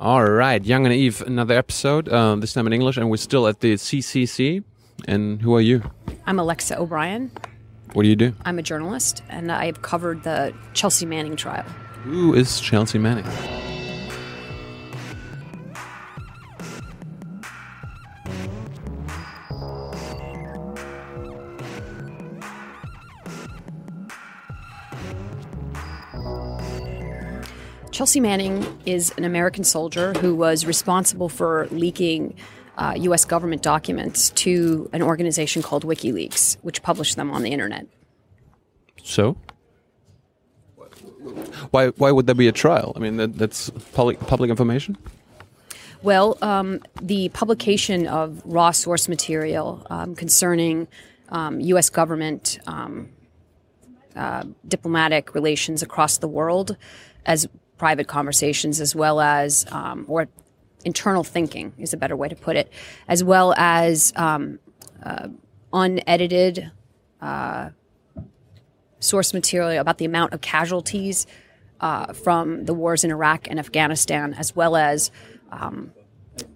All right, Jung & Naiv, another episode, uh, this time in English, and we're still at the CCC. And who are you? I'm Alexa O'Brien. What do you do? I'm a journalist, and I've covered the Chelsea Manning trial. Who is Chelsea Manning? Chelsea Manning is an American soldier who was responsible for leaking uh, U.S. government documents to an organization called WikiLeaks, which published them on the internet. So? Why, why would there be a trial? I mean, that, that's public, public information? Well, um, the publication of raw source material um, concerning um, U.S. government um, uh, diplomatic relations across the world, as private conversations as well as, um, or internal thinking is a better way to put it, as well as um, uh, unedited uh, source material about the amount of casualties uh, from the wars in Iraq and Afghanistan, as well as um,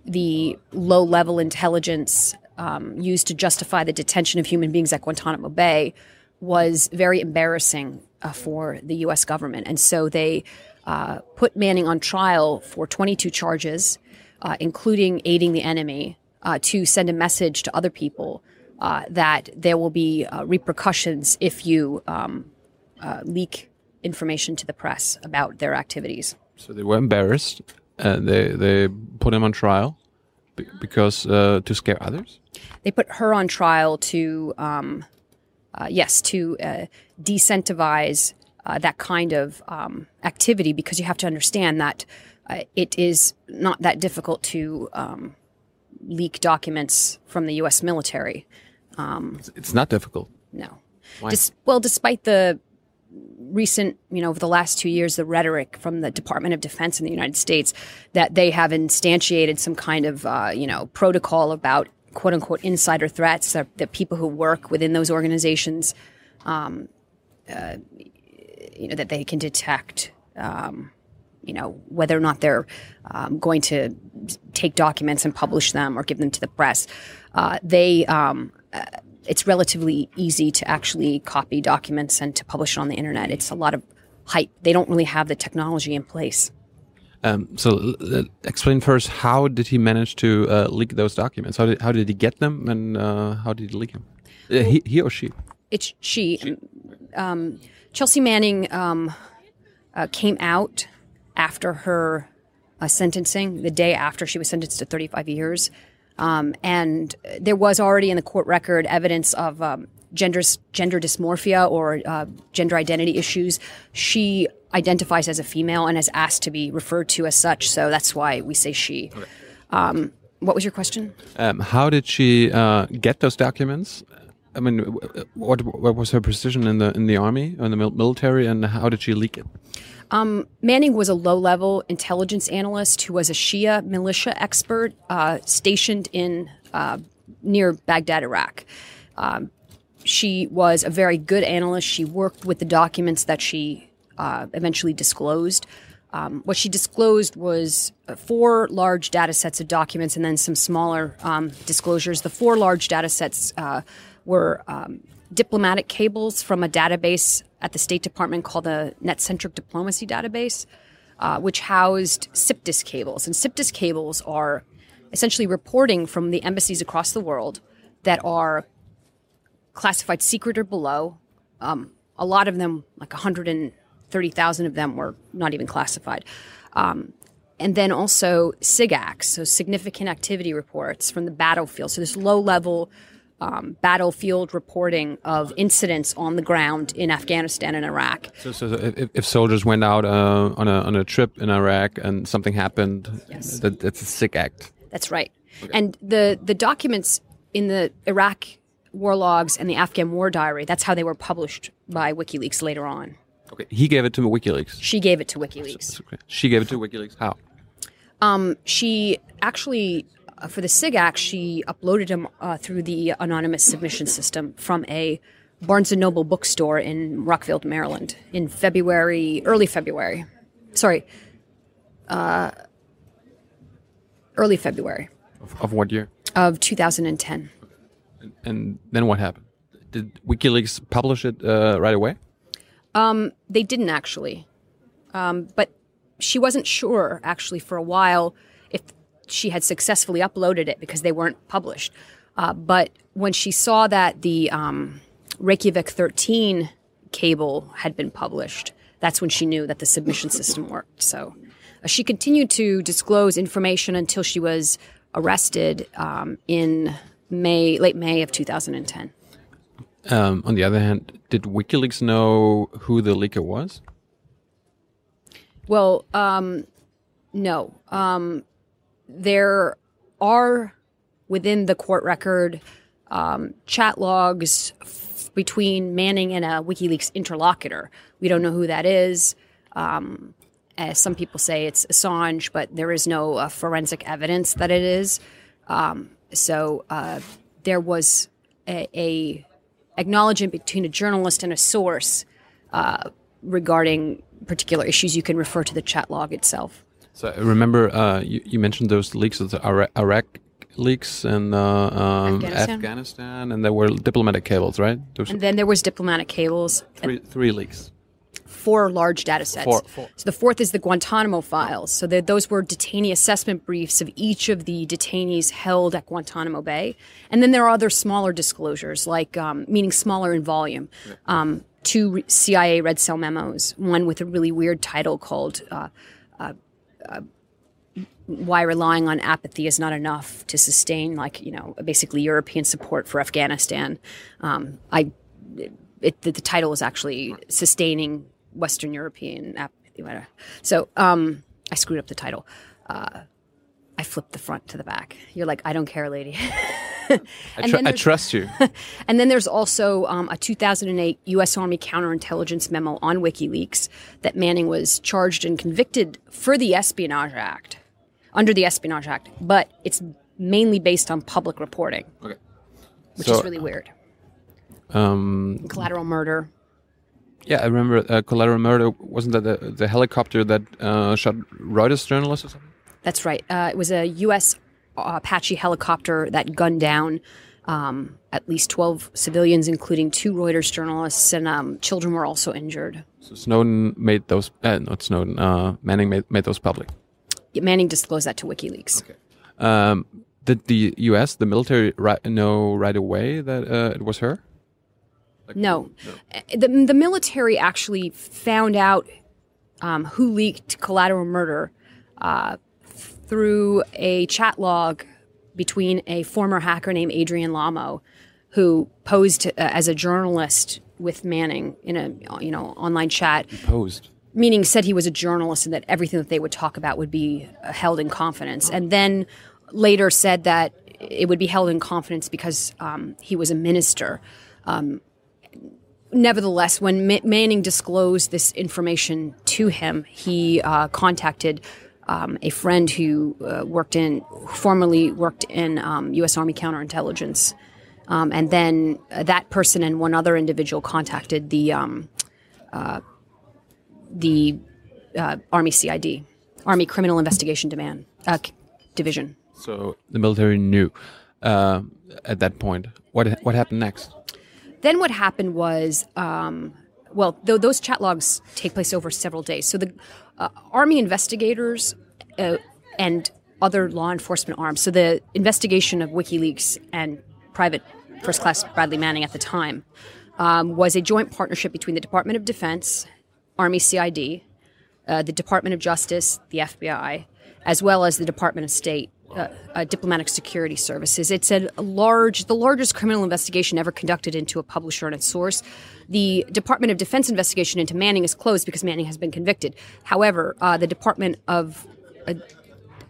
the low level intelligence um, used to justify the detention of human beings at Guantanamo Bay, was very embarrassing uh, for the U.S. government. And so they uh, put Manning on trial for 22 charges, uh, including aiding the enemy, uh, to send a message to other people uh, that there will be uh, repercussions if you um, leak information to the press about their activities. So they were embarrassed. and they they put him on trial because to scare others. They put her on trial to, um, yes, to decentivize uh, that kind of um, activity because you have to understand that uh, it is not that difficult to um, leak documents from the U.S. military. Um, it's not difficult. No. Des- well, despite the recent, you know, over the last two years, the rhetoric from the Department of Defense in the United States that they have instantiated some kind of, uh, you know, protocol about quote unquote insider threats that, that people who work within those organizations um, uh, you know that they can detect. Um, you know whether or not they're um, going to take documents and publish them or give them to the press. Uh, they um, uh, it's relatively easy to actually copy documents and to publish it on the internet. It's a lot of hype. They don't really have the technology in place. Um, so, uh, explain first how did he manage to uh, leak those documents? How did how did he get them, and uh, how did he leak them? Well, he, he, or she? It's she. she. Um, Chelsea Manning um, uh, came out after her uh, sentencing, the day after she was sentenced to 35 years. Um, and there was already in the court record evidence of um, gender, gender dysmorphia or uh, gender identity issues. She identifies as a female and has asked to be referred to as such, so that's why we say she. Okay. Um, what was your question? Um, how did she uh, get those documents? I mean, what what was her position in the in the army in the military, and how did she leak it? Um, Manning was a low-level intelligence analyst who was a Shia militia expert uh, stationed in uh, near Baghdad, Iraq. Um, she was a very good analyst. She worked with the documents that she uh, eventually disclosed. Um, what she disclosed was uh, four large data sets of documents and then some smaller um, disclosures. The four large data sets uh, were um, diplomatic cables from a database at the State Department called the Net-Centric Diplomacy Database, uh, which housed SIPDIS cables. And SIPDIS cables are essentially reporting from the embassies across the world that are classified secret or below. Um, a lot of them, like 130,000 of them, were not even classified. Um, and then also SIGACs, so significant activity reports from the battlefield. So this low level um, battlefield reporting of incidents on the ground in Afghanistan and Iraq. So, so if, if, soldiers went out uh, on, a, on a trip in Iraq and something happened, yes. that, that's a SIGAC. That's right. Okay. And the, the documents in the Iraq war logs and the Afghan war diary, that's how they were published by WikiLeaks later on. Okay. He gave it to WikiLeaks. She gave it to WikiLeaks. Okay. She gave it to WikiLeaks. How? Um, she actually for the SIGAC, she uploaded them uh, through the anonymous submission system from a Barnes and Noble bookstore in Rockville, Maryland, in February, early February. Sorry, uh, early February Of, of what year? of 2010. And then what happened? Did WikiLeaks publish it uh, right away? They didn't actually, um, but she wasn't sure actually for a while if she had successfully uploaded it because they weren't published. Uh, but when she saw that the um, Reykjavik 13 cable had been published, that's when she knew that the submission system worked. So uh, she continued to disclose information until she was arrested um, in May, late May of 2010. Um, on the other hand, did WikiLeaks know who the leaker was? Well, um, no. Um, there are within the court record um, chat logs f- between Manning and a WikiLeaks interlocutor. We don't know who that is. Um, as some people say it's Assange, but there is no uh, forensic evidence that it is. Um, so uh, there was a, a acknowledgement between a journalist and a source uh, regarding particular issues. You can refer to the chat log itself. So I remember uh, you, you mentioned those leaks, of the Iraq, Iraq leaks and uh, um, Afghanistan. Afghanistan, and there were diplomatic cables, right? Those And then there was diplomatic cables, three, three leaks. four large data sets. Four- four. So the fourth is the Guantanamo files. So the, those were detainee assessment briefs of each of the detainees held at Guantanamo Bay. And then there are other smaller disclosures, like um, meaning smaller in volume. Um, two CIA red cell memos, one with a really weird title called uh, uh, "Why Relying on Apathy Is Not Enough to Sustain," like you know, basically European support for Afghanistan. Um, I it, the, the title is actually sustaining Western European apathy. So um, I screwed up the title. Uh, I flipped the front to the back. You're like, I don't care, lady. I, tr- I trust you. and then there's also um, a 2008 U.S. Army counterintelligence memo on WikiLeaks that Manning was charged and convicted for the Espionage Act, under the Espionage Act, but it's mainly based on public reporting, okay. which So- is really weird. Um, Collateral murder. yeah, I remember uh, collateral murder. Wasn't that the, the helicopter that uh, shot Reuters journalists or something? That's right. Uh, it was a U.S. Apache helicopter that gunned down um, at least 12 civilians, including two Reuters journalists, and um, children were also injured. So Snowden made those. Uh, not Snowden. Uh, Manning made, made those public. Manning disclosed that to WikiLeaks. Um, did the U.S. the military know right away that uh, it was her? No. Uh, The, the military actually found out um, who leaked collateral murder uh, through a chat log between a former hacker named Adrian Lamo, who posed uh, as a journalist with Manning in a you know online chat, He Posed. meaning said he was a journalist and that everything that they would talk about would be uh, held in confidence, and then later said that it would be held in confidence because um, he was a minister. Nevertheless, when Ma- Manning disclosed this information to him, he uh, contacted um, a friend who uh, worked in, formerly worked in um, U.S. Army counterintelligence, um, and then uh, that person and one other individual contacted the um, uh, the uh, Army CID, Army Criminal Investigation Demand uh, Division. So the military knew uh, at that point. What what happened next? Then what happened was, um, well, th- those chat logs take place over several days. So the uh, Army investigators uh, and other law enforcement arms. So the investigation of WikiLeaks and Private First Class Bradley Manning at the time um, was a joint partnership between the Department of Defense, Army CID, uh, the Department of Justice, the FBI, as well as the Department of State. Uh, uh, diplomatic security services. It's a large, the largest criminal investigation ever conducted into a publisher and its source. The Department of Defense investigation into Manning is closed because Manning has been convicted. However, uh, the Department of uh,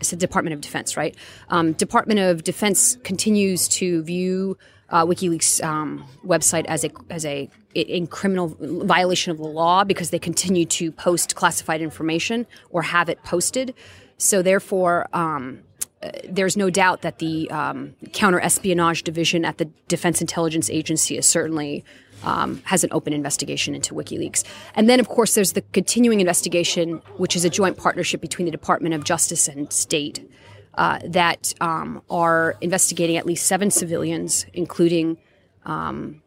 it's the Department of Defense, right? Um, Department of Defense continues to view uh, WikiLeaks um, website as a as a in criminal violation of the law because they continue to post classified information or have it posted. So therefore, um, there's no doubt that the um, counter espionage division at the Defense Intelligence Agency is certainly um, has an open investigation into WikiLeaks. And then, of course, there's the continuing investigation, which is a joint partnership between the Department of Justice and State. uh, that um, are investigating at least seven civilians, including um,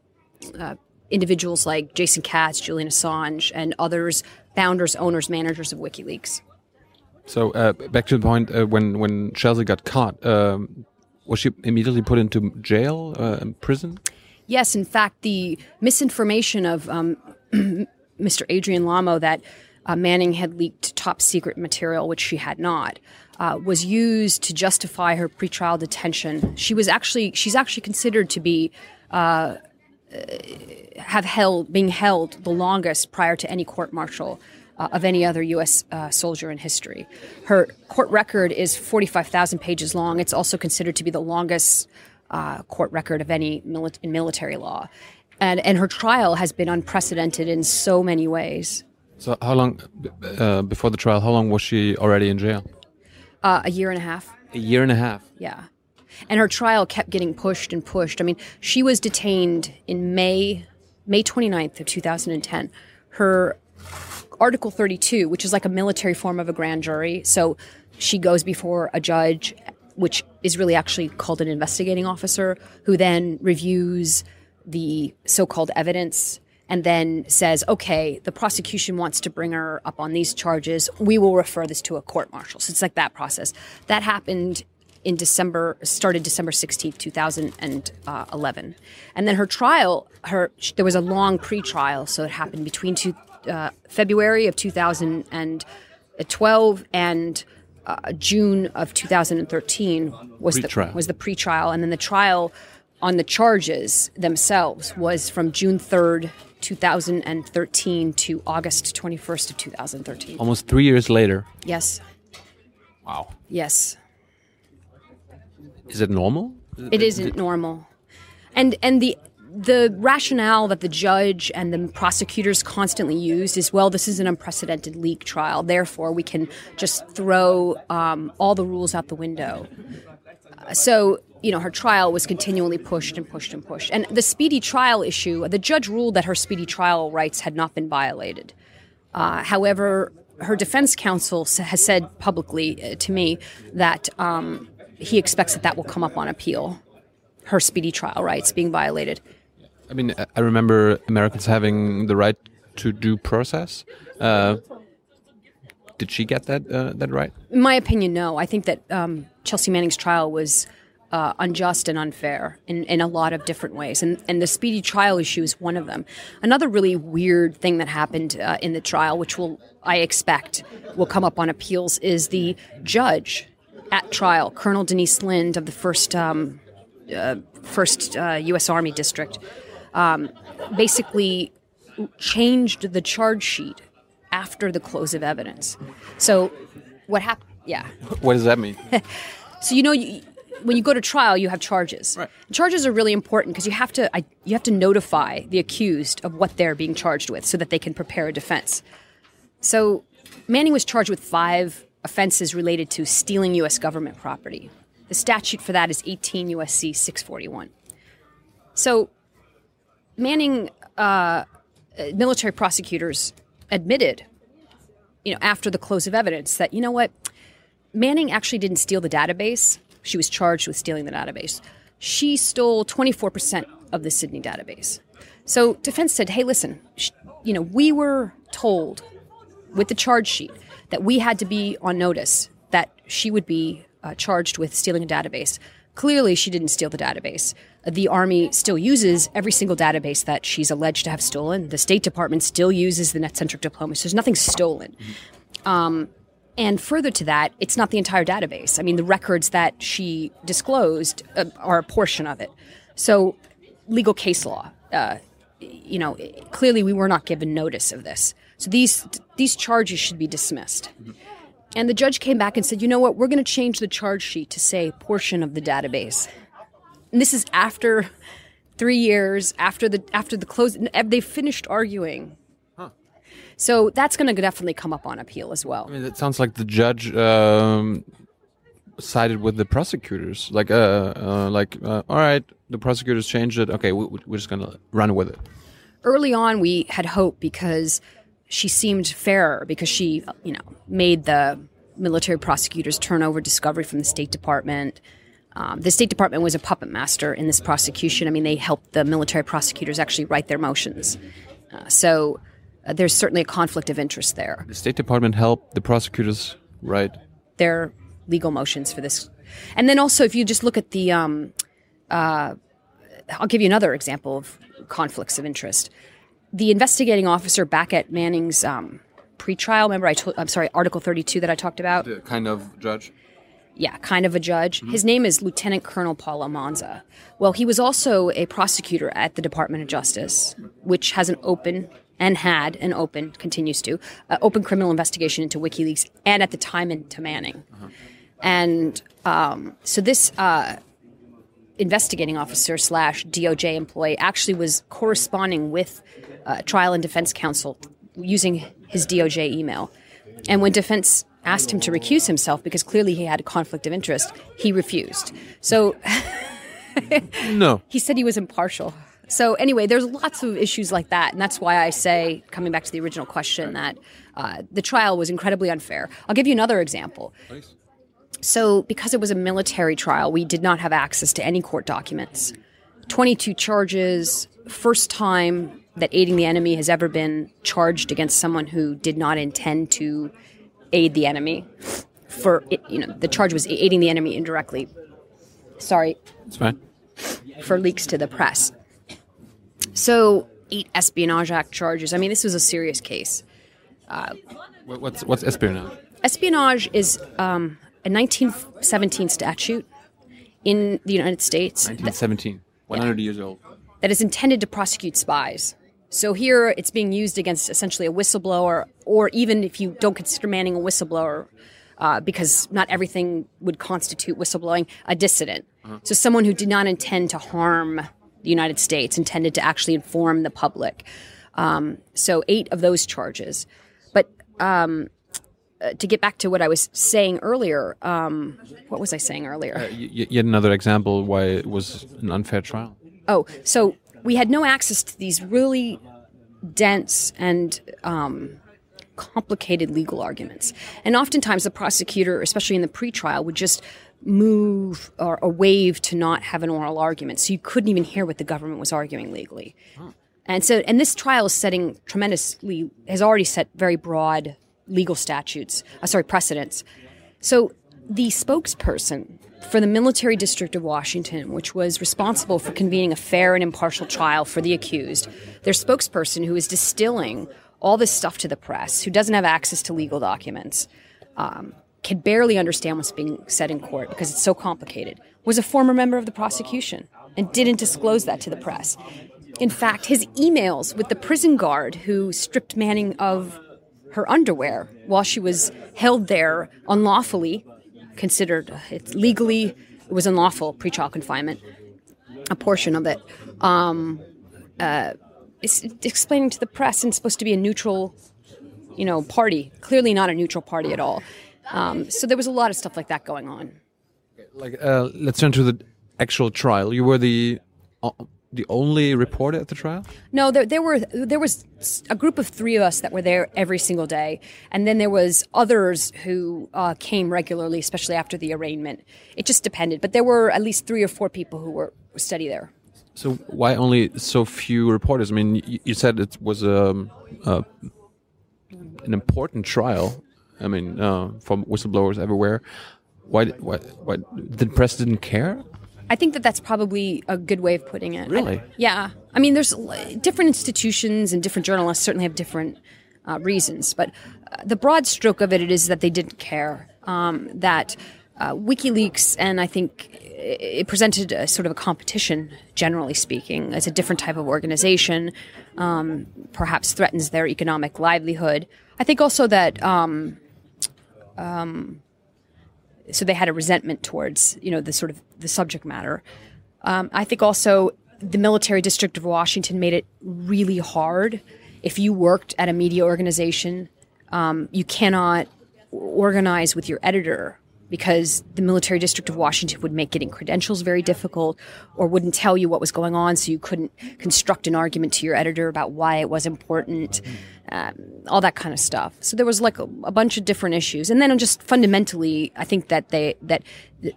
uh, individuals like Jason Katz, Julian Assange, and others, founders, owners, managers of WikiLeaks. So uh, back to the point uh, when when Chelsea got caught, um, was she immediately put into jail, uh, prison? Yes, in fact, the misinformation of um, Mr. Adrian Lamo that uh, Manning had leaked top secret material, which she had not, uh, was used to justify her pretrial detention. She was actually she's actually considered to be uh, have held being held the longest prior to any court martial. Uh, of any other U.S. Uh, soldier in history. Her court record is 45,000 pages long. It's also considered to be the longest uh, court record of any mili- in military law. And, and her trial has been unprecedented in so many ways. So, how long uh, before the trial? How long was she already in jail? Uh, a year and a half. A year and a half. Yeah. And her trial kept getting pushed and pushed. I mean, she was detained in May, May 29th of 2010. Her Article 32, which is like a military form of a grand jury. So she goes before a judge, which is really actually called an investigating officer, who then reviews the so called evidence and then says, okay, the prosecution wants to bring her up on these charges. We will refer this to a court martial. So it's like that process. That happened in December, started December 16th, 2011. Uh, and then her trial, her there was a long pre-trial, so it happened between two, uh, February of 2012 and uh, June of 2013 was Pre-trial. the was the pre-trial, and then the trial on the charges themselves was from June 3rd, 2013 to August 21st of 2013. Almost three years later. Yes, Wow. yes. Is it normal? It isn't normal. And and the the rationale that the judge and the prosecutors constantly used is well, this is an unprecedented leak trial, therefore we can just throw um, all the rules out the window. So you know her trial was continually pushed and pushed and pushed, and the speedy trial issue. The judge ruled that her speedy trial rights had not been violated. Uh, however, her defense counsel has said publicly uh, to me that um, he expects that that will come up on appeal. Her speedy trial rights being violated. I mean, I- remember Americans having the right to due process. Uh, did she get that uh, that right? In my opinion, no. I think that um, Chelsea Manning's trial was uh, unjust and unfair in, in a lot of different ways. And, and the speedy trial issue is one of them. Another really weird thing that happened uh, in the trial, which will I expect will come up on appeals, is the judge at trial, Colonel Denise Lind of the first um, uh, first uh, U.S. Army district, um, basically changed the charge sheet after the close of evidence. So what happened? Yeah. What does that mean? So you know, you, when you go to trial, you have charges. Right. Charges are really important because you have to I, you have to notify the accused of what they're being charged with, so that they can prepare a defense. So Manning was charged with five offenses related to stealing U.S. government property. The statute for that is 18 U.S.C. 641. So Manning, uh, military prosecutors admitted, you know, after the close of evidence that you know what, Manning actually didn't steal the database. She was charged with stealing the database. She stole 24% of the CIDNE database. So defense said, "Hey, listen, sh- you know, we were told with the charge sheet that we had to be on notice that she would be uh, charged with stealing a database. Clearly, she didn't steal the database. The Army still uses every single database that she's alleged to have stolen. The State Department still uses the net-centric diploma. So there's nothing stolen. Um, and further to that, it's not the entire database. I mean, the records that she disclosed uh, are a portion of it. So, legal case law, uh, you know, clearly we were not given notice of this. So these these charges should be dismissed. And the judge came back and said, "You know what? We're going to change the charge sheet to say portion of the database." And this is after three years after the after the close. They finished arguing. So that's going to definitely come up on appeal as well. I mean, it sounds like the judge um, sided with the prosecutors. Like, uh, uh like, uh, all right, the prosecutors changed it. Okay, we, we're just gonna run with it. early on we had hope because she seemed fairer because she you know made the military prosecutors turn over discovery from the State Department. Um, the State Department was a puppet master in this prosecution. I mean, they helped the military prosecutors actually write their motions. Uh, so uh, there's certainly a conflict of interest there. The State Department helped the prosecutors write Their legal motions for this. And then also, if you just look at the, um, uh, I'll give you another example of conflicts of interest. The investigating officer back at Manning's um, pretrial, remember I told, I'm sorry, Article 32 that I talked about? the kind of judge. yeah, kind of a judge. His name is Lieutenant Colonel Paul Almanza. Well, he was also a prosecutor at the Department of Justice, which has an open and had an open, continues to, uh, open criminal investigation into WikiLeaks and at the time into Manning. And um, so this uh, investigating officer slash DOJ employee actually was corresponding with uh, trial and defense counsel using his DOJ email. And when defense asked him to recuse himself because clearly he had a conflict of interest, he refused. So No. he said he was impartial. So anyway, there's lots of issues like that, and that's why I say, coming back to the original question, that uh, the trial was incredibly unfair. I'll give you another example. So, because it was a military trial, we did not have access to any court documents. 22 charges, first time that aiding the enemy has ever been charged against someone who did not intend to aid the enemy. For it, you know, the charge was aiding the enemy indirectly. Sorry, It's fine. for leaks to the press. So, eight Espionage Act charges. I mean, this was a serious case. What- What's what's espionage? Espionage is um, a 1917 statute in the United States that, 1917. 100 years old. that is intended to prosecute spies. So here it's being used against essentially a whistleblower, or even if you don't consider Manning a whistleblower, uh, because not everything would constitute whistleblowing, a dissident. So someone who did not intend to harm the United States, intended to actually inform the public. Um, so eight of those charges. But um, uh, to get back to what I was saying earlier, um, what was I saying earlier? Y- yet another example why it was an unfair trial. Oh, so we had no access to these really dense and um, complicated legal arguments. And oftentimes the prosecutor, especially in the pretrial, would just move or, or waive to not have an oral argument. So you couldn't even hear what the government was arguing legally. And so, and this trial is setting tremendously, has already set very broad legal statutes, uh, sorry, precedents. So the spokesperson for the Military District of Washington, which was responsible for convening a fair and impartial trial for the accused, their spokesperson who is distilling all this stuff to the press, who doesn't have access to legal documents, um, can barely understand what's being said in court because it's so complicated, was a former member of the prosecution and didn't disclose that to the press. In fact, his emails with the prison guard who stripped Manning of her underwear while she was held there unlawfully, considered it's legally it was unlawful pretrial confinement, a portion of it. Um, uh, it's explaining to the press and supposed to be a neutral, you know, party. Clearly not a neutral party at all. Um, so there was a lot of stuff like that going on. Like, uh, let's turn to the actual trial. You were the uh, the only reporter at the trial. No, there, there were there was a group of three of us that were there every single day, and then there was others who uh, came regularly, especially after the arraignment. It just depended, but there were at least three or four people who were steady there. So why only so few reporters? I mean, you, you said it was um, uh, an important trial. I mean, uh, from whistleblowers everywhere. Why? Why? Why? The press didn't care. I think that that's probably a good way of putting it. Really? I- yeah. I mean, there's different institutions and different journalists certainly have different uh, reasons, but uh, the broad stroke of it, it is that they didn't care. Um, that uh, WikiLeaks, and I think it it presented a sort of a competition, generally speaking, as a different type of organization, um, perhaps threatens their economic livelihood. I think also that um, so they had a resentment towards you know the sort of the subject matter. Um, I think also the military district of Washington made it really hard. If you worked at a media organization, um, you cannot organize with your editor because the military district of Washington would make getting credentials very difficult or wouldn't tell you what was going on, so you couldn't construct an argument to your editor about why it was important, um, all that kind of stuff. So there was like a, a bunch of different issues, and then just fundamentally, I think that they that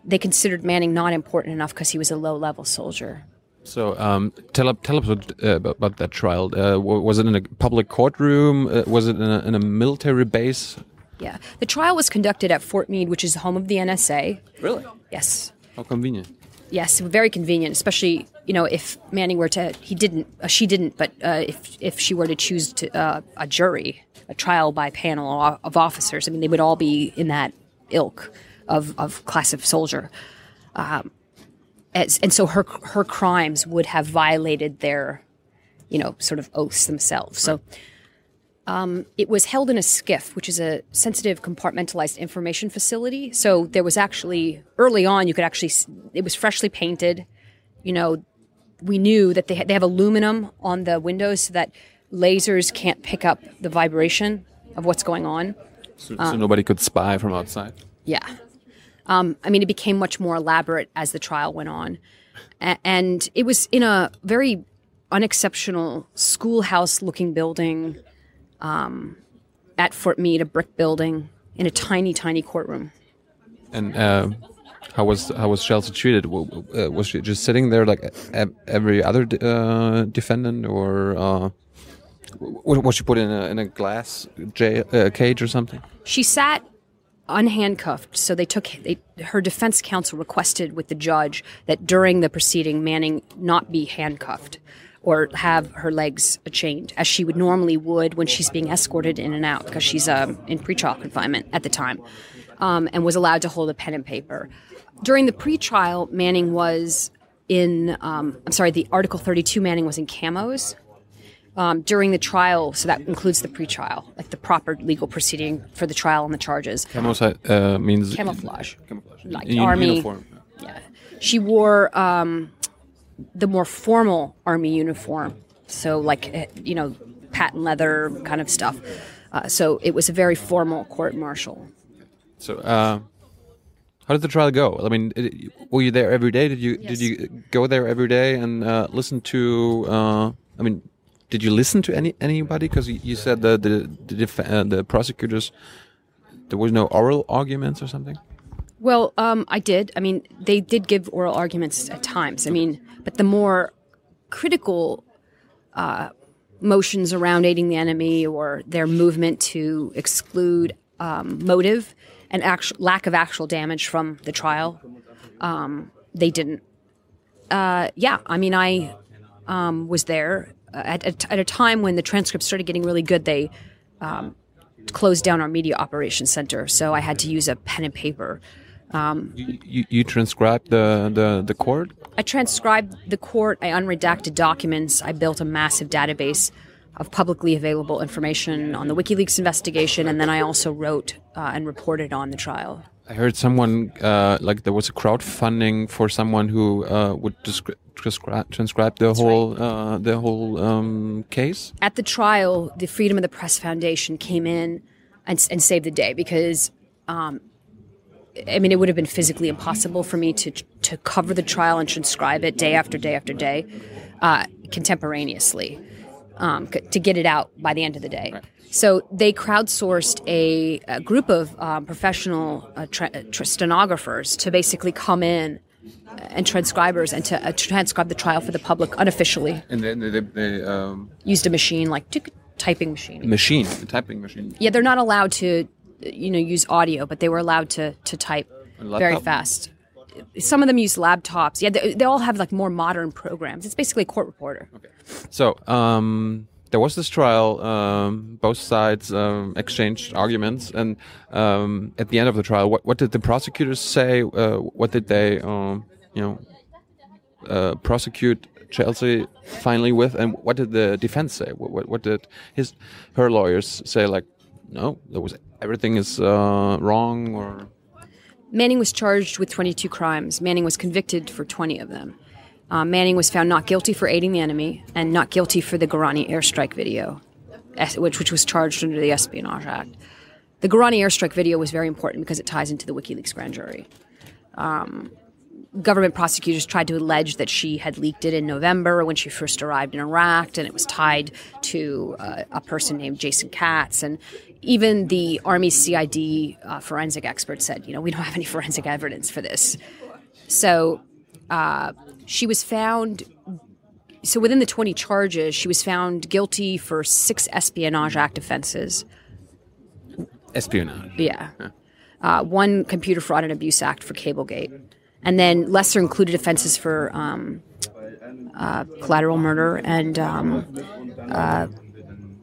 they considered Manning not important enough because he was a low level soldier. So um, tell, tell us about, uh, about that trial. Uh, was it in a public courtroom? Uh, was it in a, in a military base? Yeah. The trial was conducted at Fort Meade, which is the home of the NSA. Really? Yes. How convenient. Yes, very convenient, especially you know if Manning were to he didn't uh, she didn't, but uh, if if she were to choose to uh, a jury, a trial by panel of officers, I mean they would all be in that ilk of of class of soldier. Um, as, and so her her crimes would have violated their, you know, sort of oaths themselves. So um, it was held in a SCIF, which is a sensitive compartmentalized information facility. So there was actually early on, you could actually it was freshly painted. You know, we knew that they they have aluminum on the windows so that lasers can't pick up the vibration of what's going on. So, so nobody could spy from outside. Yeah. Um, I mean, it became much more elaborate as the trial went on, a- and it was in a very unexceptional schoolhouse-looking building um, at Fort Meade, a brick building in a tiny, tiny courtroom. And uh, how was how was Chelsea treated? Uh, was she just sitting there like every other uh, defendant, or uh, was she put in a, in a glass uh, cage or something? She sat unhandcuffed. So they took they, her defense counsel requested with the judge that during the proceeding, Manning not be handcuffed or have her legs chained, as she would normally would when she's being escorted in and out, because she's um, in pretrial confinement at the time, um, and was allowed to hold a pen and paper. During the pretrial, Manning was in, um, I'm sorry, the Article 32 Manning was in camos. Um, during the trial, so that includes the pretrial, like the proper legal proceeding for the trial and the charges. Camos uh, means camouflage, camouflage, like in army. uniform. Yeah, she wore um, the more formal army uniform. So, like, eh, you know, patent leather kind of stuff. Uh, so it was a very formal court martial. So, uh, how did the trial go? I mean, it, were you there every day? Did you Yes. did you go there every day and uh, listen to? Uh, I mean, did you listen to any anybody? Because you, you said the the the, def- uh, the prosecutors there was no oral arguments or something. Well, um, I did. I mean, they did give oral arguments at times. I mean, but the more critical uh, motions around aiding the enemy or their movement to exclude um, motive and actu- lack of actual damage from the trial, um, they didn't. Uh, yeah, I mean, I um, was there at, at, at a time when the transcripts started getting really good. They um, closed down our media operations center, so I had to use a pen and paper. You, you, you transcribed the, the the court. I transcribed the court. I unredacted documents. I built a massive database of publicly available information on the WikiLeaks investigation, and then I also wrote uh, and reported on the trial. I heard someone uh, like there was a crowdfunding for someone who uh, would transcribe, transcribe the whole uh, the whole um, case. At the trial, the Freedom of the Press Foundation came in and, and saved the day because, um, I mean, it would have been physically impossible for me to to cover the trial and transcribe it day after day after day, uh, contemporaneously, um, c- to get it out by the end of the day. So they crowdsourced a, a group of um, professional uh, tra- tra- stenographers to basically come in and transcribers and to uh, transcribe the trial for the public unofficially. And then they, they um, Used a machine like typing machine. machine, a typing machine. Yeah, they're not allowed to, you know, use audio, but they were allowed to to type very fast. Some of them use laptops. Yeah, they, they all have like more modern programs. It's basically a court reporter. Okay. So um, there was this trial. Um, both sides um, exchanged arguments, and um, at the end of the trial, what, what did the prosecutors say? Uh, what did they, um, you know, uh, prosecute Chelsea finally with, and what did the defense say? What, what, what did his her lawyers say? Like, no, there was everything is uh, wrong, or Manning was charged with 22 crimes. Manning was convicted for 20 of them. Uh, Manning was found not guilty for aiding the enemy and not guilty for the Garani airstrike video, which, which was charged under the Espionage Act. the Garani airstrike video was very important because it ties into the WikiLeaks grand jury. Um, government prosecutors tried to allege that she had leaked it in November when she first arrived in Iraq, and it was tied to uh, a person named Jason Katz. And even the Army CID uh, forensic expert said, you know, we don't have any forensic evidence for this. So uh, she was found. So within the 20 charges, she was found guilty for six Espionage Act offenses. Espionage. Yeah. Uh, one Computer Fraud and Abuse Act for Cablegate and then lesser included offenses for um, uh, collateral murder and um, uh,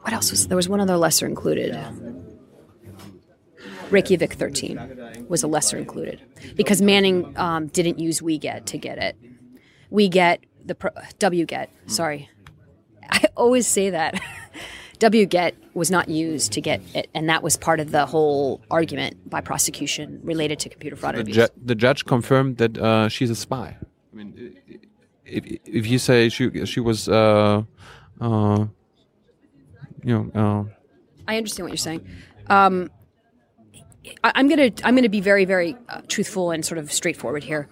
what else was there was one other lesser included Reykjavik 13 was a lesser included because Manning um, didn't use WeGet to get it. WeGet the pro- WGet sorry I always say that WGET was not used to get it, and that was part of the whole argument by prosecution related to computer fraud The, and ju the judge confirmed that uh, she's a spy. I mean, if, if you say she she was, uh, uh, you know, uh, I understand what you're saying. Um, I, I'm gonna I'm gonna be very very uh, truthful and sort of straightforward here.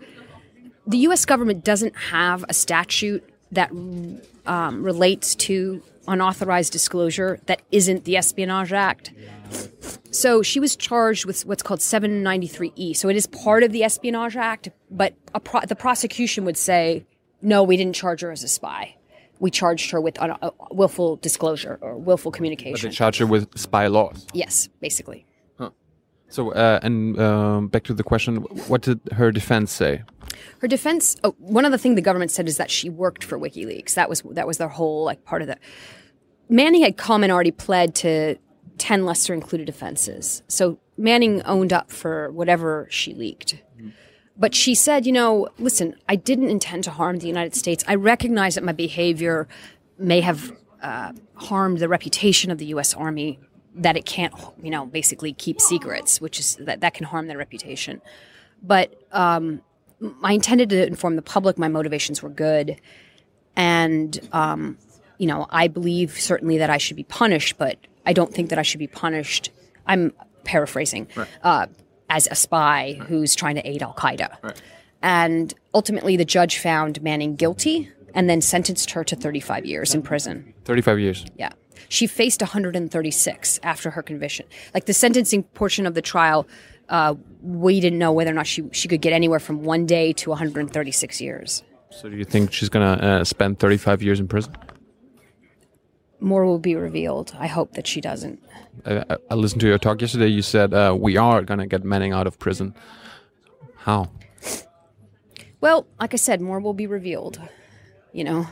The U.S. government doesn't have a statute that um, relates to unauthorized disclosure that isn't the Espionage Act. So she was charged with what's called 793E. So it is part of the Espionage Act, but pro- the prosecution would say, no, we didn't charge her as a spy. We charged her with un- uh, willful disclosure or willful communication. they communication. charge her with spy laws. yes, basically. So, uh, and um, back to the question, what did her defense say? Her defense. Oh, one of the things the government said is that she worked for WikiLeaks. That was that was their whole like part of the. Manning had come and already pled to ten lesser included offenses. So Manning owned up for whatever she leaked. But she said, you know, listen, I didn't intend to harm the United States. I recognize that my behavior may have uh, harmed the reputation of the U.S. Army. That it can't, you know, basically keep secrets, which is that that can harm their reputation. But um, I intended to inform the public. My motivations were good, and um, you know, I believe certainly that I should be punished, but I don't think that I should be punished. I'm paraphrasing uh, as a spy who's trying to aid Al Qaeda, and ultimately the judge found Manning guilty and then sentenced her to 35 years in prison. 35 years. Yeah. She faced 136 after her conviction. Like the sentencing portion of the trial, uh, we didn't know whether or not she, she could get anywhere from one day to 136 years. So, do you think she's gonna uh, spend 35 years in prison? More will be revealed. I hope that she doesn't. I, I- listened to your talk yesterday. You said uh, we are gonna get Manning out of prison. How? Well, like I said, more will be revealed. You know,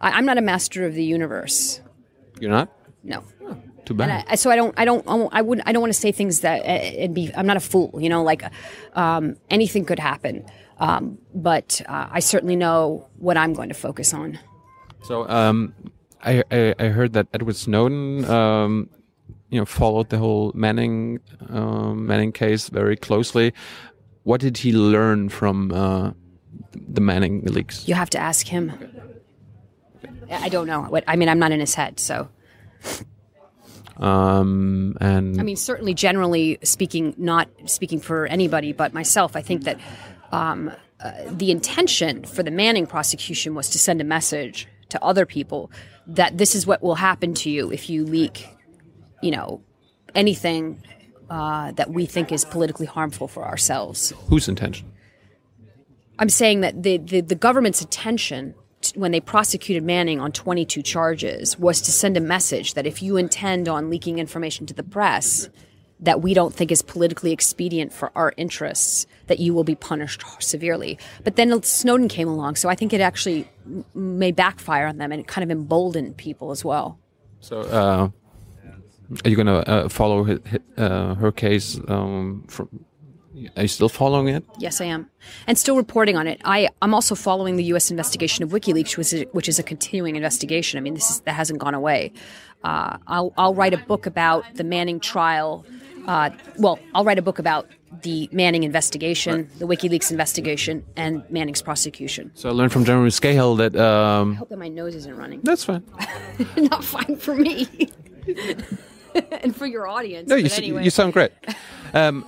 I, I'm not a master of the universe. You're not? No. Too And bad. I, so I don't, I don't, I wouldn't, I don't want to say things that uh, and be. I'm not a fool, you know. Like um, anything could happen, um, but uh, I certainly know what I'm going to focus on. So um, I, I I heard that Edward Snowden um, you know followed the whole Manning um, Manning case very closely. What did he learn from uh, the Manning leaks? You have to ask him. I don't know. What I mean, I'm not in his head, so Um, and I mean, certainly, generally speaking, not speaking for anybody but myself, I think that um, uh, the intention for the Manning prosecution was to send a message to other people that this is what will happen to you if you leak, you know, anything uh, that we think is politically harmful for ourselves. whose intention? I'm saying that the, the, the government's intention when they prosecuted Manning on 22 charges was to send a message that if you intend on leaking information to the press that we don't think is politically expedient for our interests, that you will be punished severely. But then Snowden came along, so I think it actually may backfire on them and it kind of emboldened people as well. So uh, are you gonna uh, follow hi uh, her case? Um, from, are you still following it? Yes, I am, and still reporting on it. I I'm also following the U.S. investigation of WikiLeaks, which is, which is a continuing investigation. I mean, this is that hasn't gone away. Uh, I'll I'll write a book about the Manning trial. Uh, well, I'll write a book about the Manning investigation, the WikiLeaks investigation, and Manning's prosecution. So I learned from Jeremy Scahill that um, I hope that my nose isn't running. that's fine. Not fine for me. and for your audience. No, you, anyway. you sound great. Um,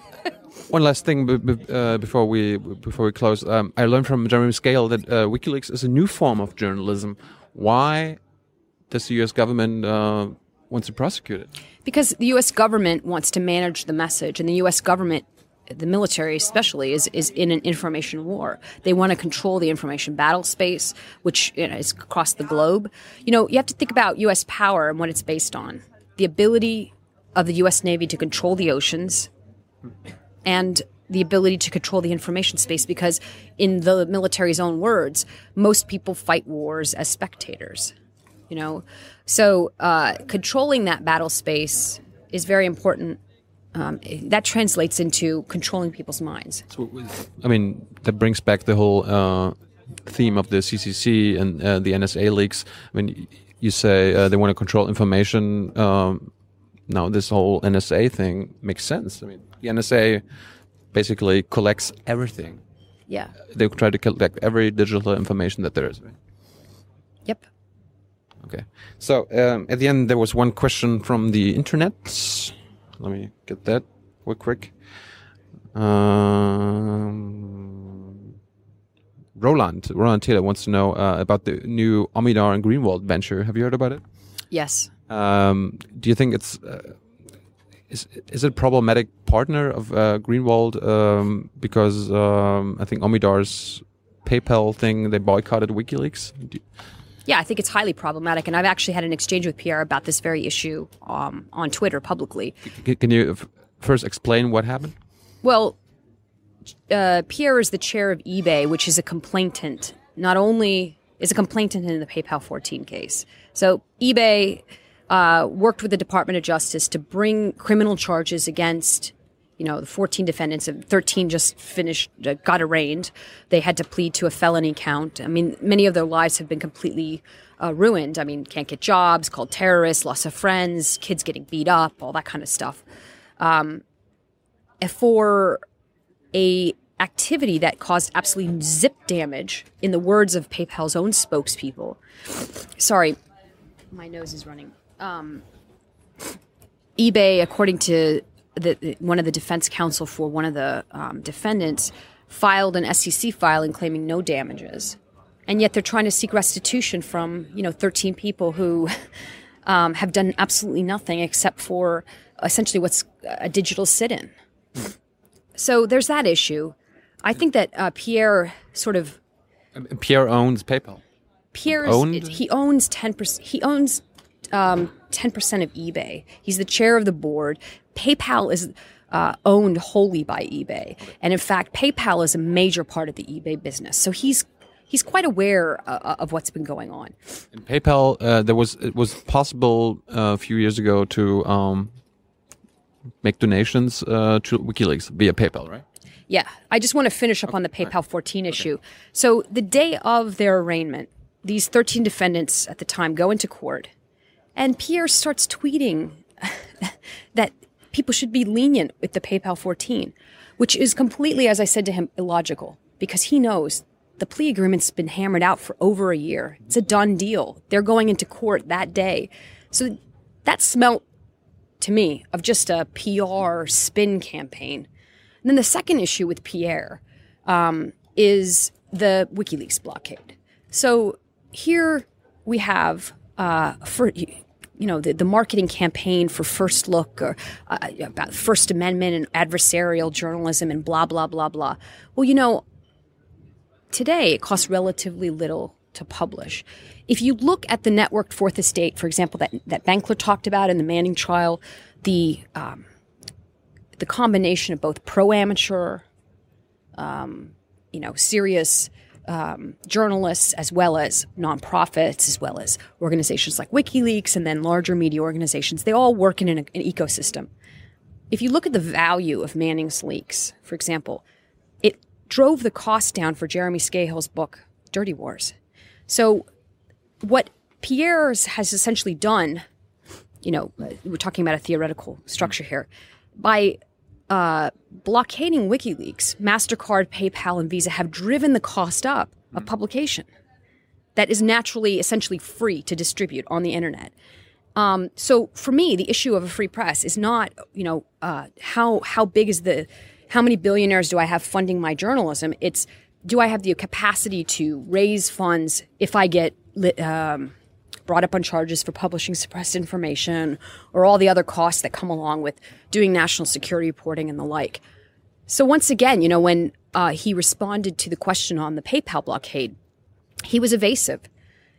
one last thing uh, before we before we close. Um, I learned from Jeremy Scahill that uh, WikiLeaks is a new form of journalism. Why does the U.S. government uh, want to prosecute it? Because the U.S. government wants to manage the message, and the U.S. government, the military especially, is, is in an information war. They want to control the information battle space, which you know, is across the globe. You know, you have to think about U.S. power and what it's based on. The ability of the U.S. Navy to control the oceans and the ability to control the information space because in the military's own words most people fight wars as spectators you know so uh, controlling that battle space is very important um, that translates into controlling people's minds So, I mean, that brings back the whole uh, theme of the CCC and uh, the NSA leaks. I mean, you say uh, they want to control information. Um, now, this whole NSA thing makes sense. I mean, the NSA basically collects everything. yeah They try to collect every digital information that there is. Right? yep Okay. So um, at the end, there was one question from the internet. Let me get that real quick. Um, Roland, Roland Taylor wants to know uh, about the new Omidyar and Greenwald venture. Have you heard about it? yes Um, do you think it's uh, is is it a problematic partner of uh, Greenwald um, because um, I think Omidyar's PayPal thing they boycotted WikiLeaks? Yeah i think it's highly problematic and i've actually had an exchange with pierre about this very issue um, on twitter publicly C- Can you first explain what happened? Well, uh, Pierre is the chair of eBay, which is a complainant. Not only is a complainant in the PayPal 14 case. So eBay uh, worked with the Department of Justice to bring criminal charges against, you know, the 14 defendants. and 13 just finished, uh, got arraigned. They had to plead to a felony count. I mean, many of their lives have been completely uh, ruined. I mean, can't get jobs, called terrorists, loss of friends, kids getting beat up, all that kind of stuff for a activity that caused absolutely zip damage in the words of PayPal's own spokespeople. Sorry, my nose is running. Um, eBay, according to the, one of the defense counsel for one of the um, defendants, filed an SEC filing claiming no damages, and yet they're trying to seek restitution from you know 13 people who um, have done absolutely nothing except for essentially what's a digital sit-in. So there's that issue. I think that uh, Pierre sort of Pierre owns PayPal. Pierre's Owned? he owns ten percent. He owns um, ten percent of eBay. He's the chair of the board. PayPal is uh, owned wholly by eBay, and in fact, PayPal is a major part of the eBay business. So he's he's quite aware uh, of what's been going on. In PayPal, uh, there was it was possible uh, a few years ago to um, make donations uh, to WikiLeaks via PayPal, right? Yeah, I just want to finish up on the PayPal 14 issue. So the day of their arraignment, these 13 defendants at the time go into court, and Pierre starts tweeting that people should be lenient with the PayPal 14, which is completely, as I said to him, illogical because he knows the plea agreement's been hammered out for over a year. It's a done deal. They're going into court that day. So that smelt to me of just a PR spin campaign. And then the second issue with Pierre um, is the WikiLeaks blockade. So here we have uh, for you know the, the marketing campaign for First Look or uh, about First Amendment and adversarial journalism and blah blah blah blah. Well, you know, today it costs relatively little to publish. If you look at the networked Fourth Estate, for example, that that Benkler talked about in the Manning trial, the um, the combination of both pro amateur, um, you know, serious um, journalists, as well as nonprofits, as well as organizations like WikiLeaks, and then larger media organizations, they all work in an, an ecosystem. If you look at the value of Manning's leaks, for example, it drove the cost down for Jeremy Scahill's book, Dirty Wars. So, what Pierre's has essentially done, you know, we're talking about a theoretical structure here, by uh, blockading WikiLeaks, MasterCard, PayPal, and Visa have driven the cost up of publication that is naturally, essentially free to distribute on the internet. Um, so for me, the issue of a free press is not, you know, uh, how how big is the, how many billionaires do I have funding my journalism? It's do I have the capacity to raise funds if I get um, brought up on charges for publishing suppressed information or all the other costs that come along with doing national security reporting and the like. So once again, you know, when uh, he responded to the question on the PayPal blockade, he was evasive.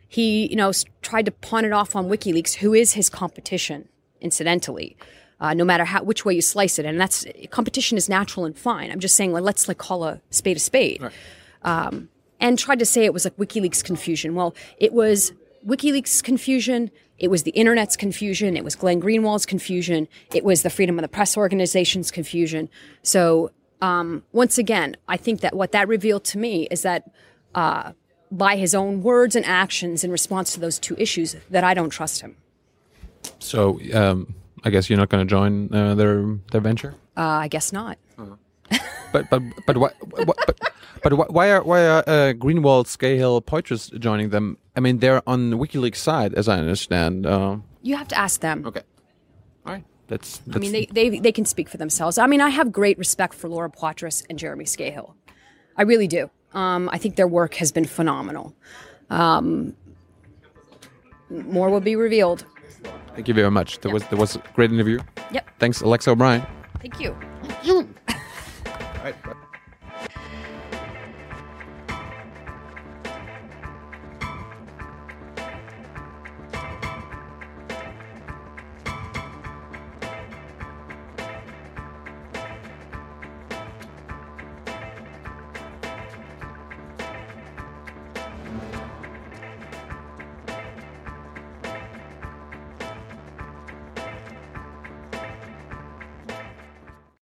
He, you know, tried to pawn it off on WikiLeaks, who is his competition, incidentally. Uh, no matter how which way you slice it, and that's competition is natural and fine. I'm just saying, like, let's like call a spade a spade. Right. Um, and tried to say it was like WikiLeaks confusion. Well, it was WikiLeaks confusion. It was the internet's confusion. It was Glenn Greenwald's confusion. It was the Freedom of the Press organization's confusion. So, um, once again, I think that what that revealed to me is that, uh, by his own words and actions in response to those two issues, that I don't trust him. So, um, I guess you're not going to join uh, their their venture. Uh, I guess not. Uh-huh. but but but what, what but but why are why are uh, Greenwald, Scahill, Poitras joining them? I mean, they're on the WikiLeaks side, as I understand. Uh, you have to ask them. Okay. All right. That's, that's, I mean, they, they they can speak for themselves. I mean, I have great respect for Laura Poitras and Jeremy Scahill. I really do. Um, I think their work has been phenomenal. Um, more will be revealed. Thank you very much. There yep. was there was a great interview. Yep. Thanks, Alexa O'Brien. Thank you. All right.